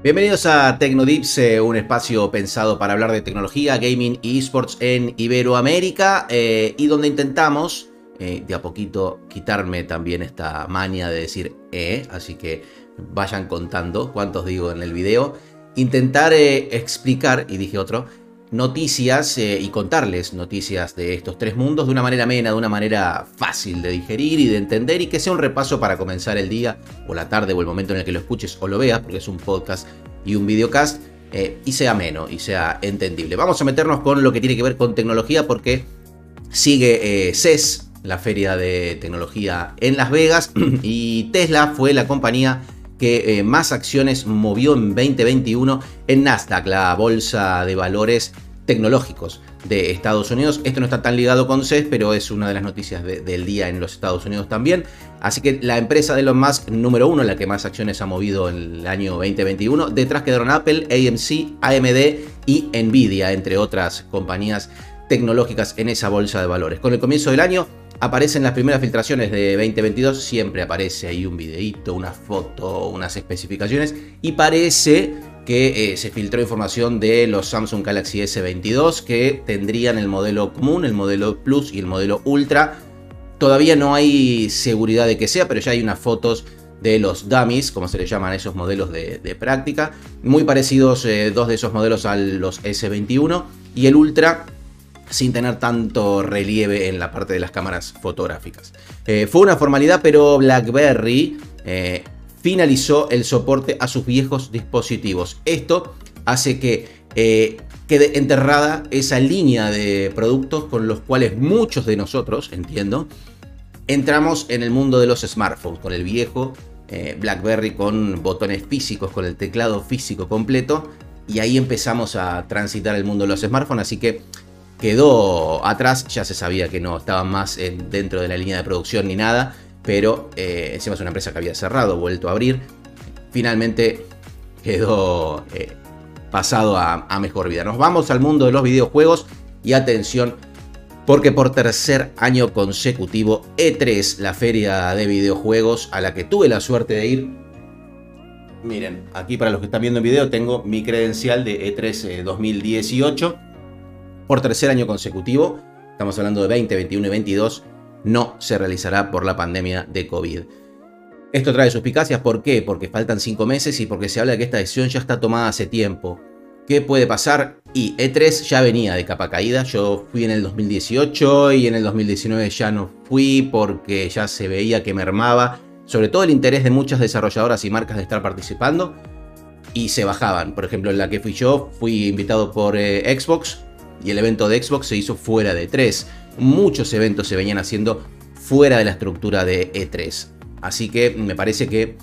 Bienvenidos a Tecnodips, eh, un espacio pensado para hablar de tecnología, gaming y esports en Iberoamérica eh, y donde intentamos eh, de a poquito quitarme también esta maña de decir eh, así que vayan contando cuántos digo en el video. Intentar explicar, y dije otro, noticias y contarles noticias de estos tres mundos de una manera amena, de una manera fácil de digerir y de entender y que sea un repaso para comenzar el día o la tarde o el momento en el que lo escuches o lo veas, porque es un podcast y un videocast, eh, y sea ameno y sea entendible. Vamos a meternos con lo que tiene que ver con tecnología porque sigue eh, CES, la feria de tecnología en Las Vegas, y Tesla fue la compañía que eh, más acciones movió en 2021 en Nasdaq, la bolsa de valores tecnológicos de Estados Unidos. Esto no está tan ligado con CES, pero es una de las noticias del día en los Estados Unidos también. Así que la empresa de Elon Musk número uno, la que más acciones ha movido en el año 2021, detrás quedaron Apple, AMC, AMD y Nvidia, entre otras compañías tecnológicas en esa bolsa de valores. Con el comienzo del año, aparecen las primeras filtraciones de 2022, siempre aparece ahí un videíto, una foto, unas especificaciones y parece que eh, se filtró información de los Samsung Galaxy S22 que tendrían el modelo común, el modelo Plus y el modelo Ultra. Todavía no hay seguridad de que sea, pero ya hay unas fotos de los dummies, como se le llaman esos modelos de, práctica, muy parecidos eh, dos de esos modelos a los S21 y el Ultra sin tener tanto relieve en la parte de las cámaras fotográficas. Eh, fue una formalidad, pero BlackBerry eh, finalizó el soporte a sus viejos dispositivos. Esto hace que eh, quede enterrada esa línea de productos con los cuales muchos de nosotros, entiendo, entramos en el mundo de los smartphones, con el viejo BlackBerry con botones físicos, con el teclado físico completo, y ahí empezamos a transitar el mundo de los smartphones, así que quedó atrás, ya se sabía que no estaba más dentro de la línea de producción ni nada, pero eh, encima es una empresa que había cerrado, vuelto a abrir, finalmente quedó eh, pasado a, a mejor vida. Nos vamos al mundo de los videojuegos y atención, porque por tercer año consecutivo E3, la feria de videojuegos a la que tuve la suerte de ir, miren, aquí para los que están viendo el video tengo mi credencial de E3 2018 por tercer año consecutivo, estamos hablando de 20, 21 y 22, no se realizará por la pandemia de COVID. Esto trae suspicacias, ¿por qué? Porque faltan 5 meses y porque se habla de que esta decisión ya está tomada hace tiempo. ¿Qué puede pasar? Y E3 ya venía de capa caída, yo fui en el 2018 y en el 2019 ya no fui porque ya se veía que mermaba, sobre todo el interés de muchas desarrolladoras y marcas de estar participando, y se bajaban. Por ejemplo, en la que fui yo, fui invitado por eh, Xbox, y el evento de Xbox se hizo fuera de E3. Muchos eventos se venían haciendo fuera de la estructura de E3. Así que me parece que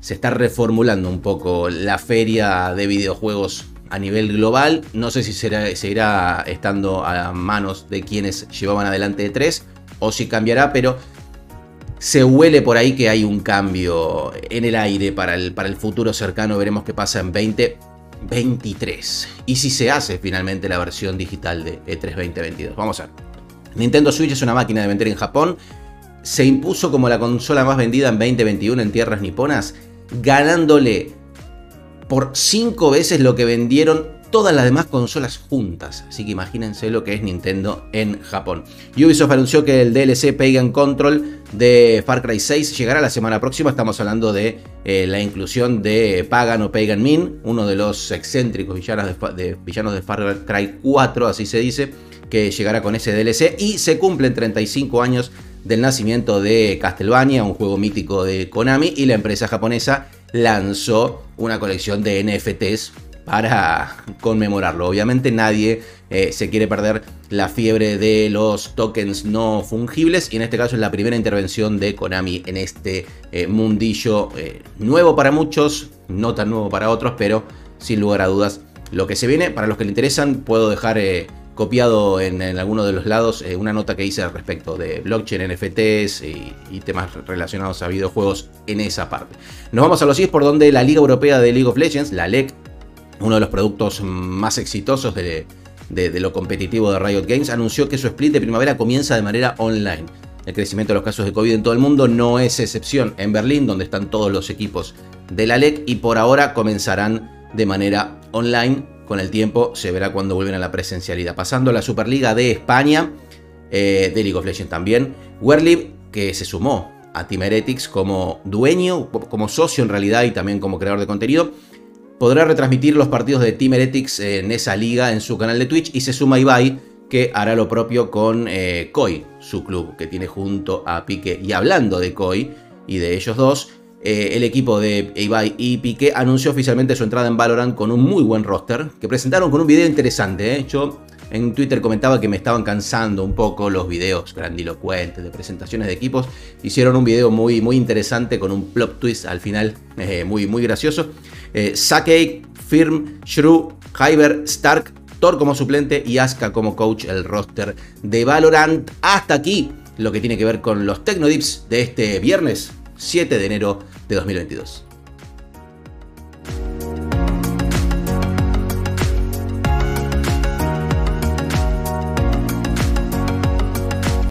se está reformulando un poco la feria de videojuegos a nivel global. No sé si será, seguirá estando a manos de quienes llevaban adelante E3 o si cambiará, pero se huele por ahí que hay un cambio en el aire para el, para el futuro cercano. Veremos qué pasa en 20 23. Y si se hace finalmente la versión digital de E3 2022. Vamos a ver. Nintendo Switch es una máquina de vender en Japón. Se impuso como la consola más vendida en 2021 en tierras niponas, ganándole por 5 veces lo que vendieron todas las demás consolas juntas. Así que imagínense lo que es Nintendo en Japón. Ubisoft anunció que el DLC Pagan Control de Far Cry 6 llegará la semana próxima. Estamos hablando de eh, la inclusión de Pagan o Pagan Min, uno de los excéntricos villanos de, villanos de Far Cry 4, así se dice, que llegará con ese DLC. Y se cumplen 35 años del nacimiento de Castlevania, un juego mítico de Konami, y la empresa japonesa lanzó una colección de NFTs para conmemorarlo. Obviamente nadie eh, se quiere perder la fiebre de los tokens no fungibles y en este caso es la primera intervención de Konami en este eh, mundillo eh, nuevo para muchos, no tan nuevo para otros, pero sin lugar a dudas lo que se viene. Para los que le interesan puedo dejar copiado en, alguno de los lados una nota que hice al respecto de blockchain, NFTs y, y, temas relacionados a videojuegos en esa parte. Nos vamos a los por donde la Liga Europea de League of Legends, la LEC, uno de los productos más exitosos de, lo competitivo de Riot Games, anunció que su split de primavera comienza de manera online. El crecimiento de los casos de COVID en todo el mundo no es excepción en Berlín, donde están todos los equipos de la LEC y por ahora comenzarán de manera online. Con el tiempo se verá cuando vuelven a la presencialidad. Pasando a la Superliga de España, eh, de League of Legends también. Werlib, que se sumó a Team como dueño, como socio en realidad y también como creador de contenido, podrá retransmitir los partidos de Team Heretics en esa liga en su canal de Twitch y se suma Ibai que hará lo propio con eh, Koi, su club que tiene junto a Pique. Y hablando de Koi y de ellos dos, eh, el equipo de Ibai y Pique anunció oficialmente su entrada en Valorant con un muy buen roster que presentaron con un video interesante. ¿eh? Yo en Twitter comentaba que me estaban cansando un poco los videos grandilocuentes de presentaciones de equipos. Hicieron un video muy, muy interesante con un plot twist al final eh, muy, muy gracioso. Eh, Sakei, Firm, Shrew, Hyber, Stark, Thor como suplente y Asuka como coach, el roster de Valorant. Hasta aquí lo que tiene que ver con los Tecnodips de este viernes 7 de enero de 2022.